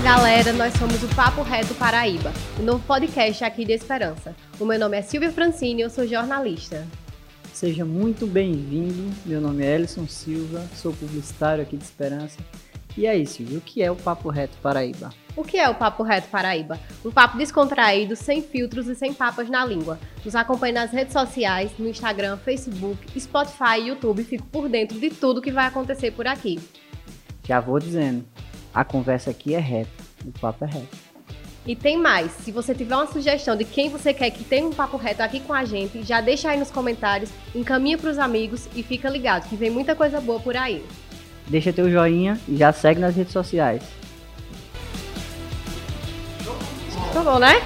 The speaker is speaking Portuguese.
galera, nós somos o Papo Reto Paraíba, o novo podcast aqui de Esperança. O meu nome é Silvia Francine e eu sou jornalista. Seja muito bem-vindo, meu nome é Elison Silva, sou publicitário aqui de Esperança. E aí, Silvia, o que é o Papo Reto Paraíba? O que é o Papo Reto Paraíba? Um papo descontraído, sem filtros e sem papas na língua. Nos acompanhe nas redes sociais, no Instagram, Facebook, Spotify e YouTube fique por dentro de tudo que vai acontecer por aqui. Já vou dizendo, a conversa aqui é reta, o papo é reto. E tem mais, se você tiver uma sugestão de quem você quer que tenha um papo reto aqui com a gente, já deixa aí nos comentários, encaminha para os amigos e fica ligado que vem muita coisa boa por aí. Deixa teu joinha e já segue nas redes sociais. Tá bom, né?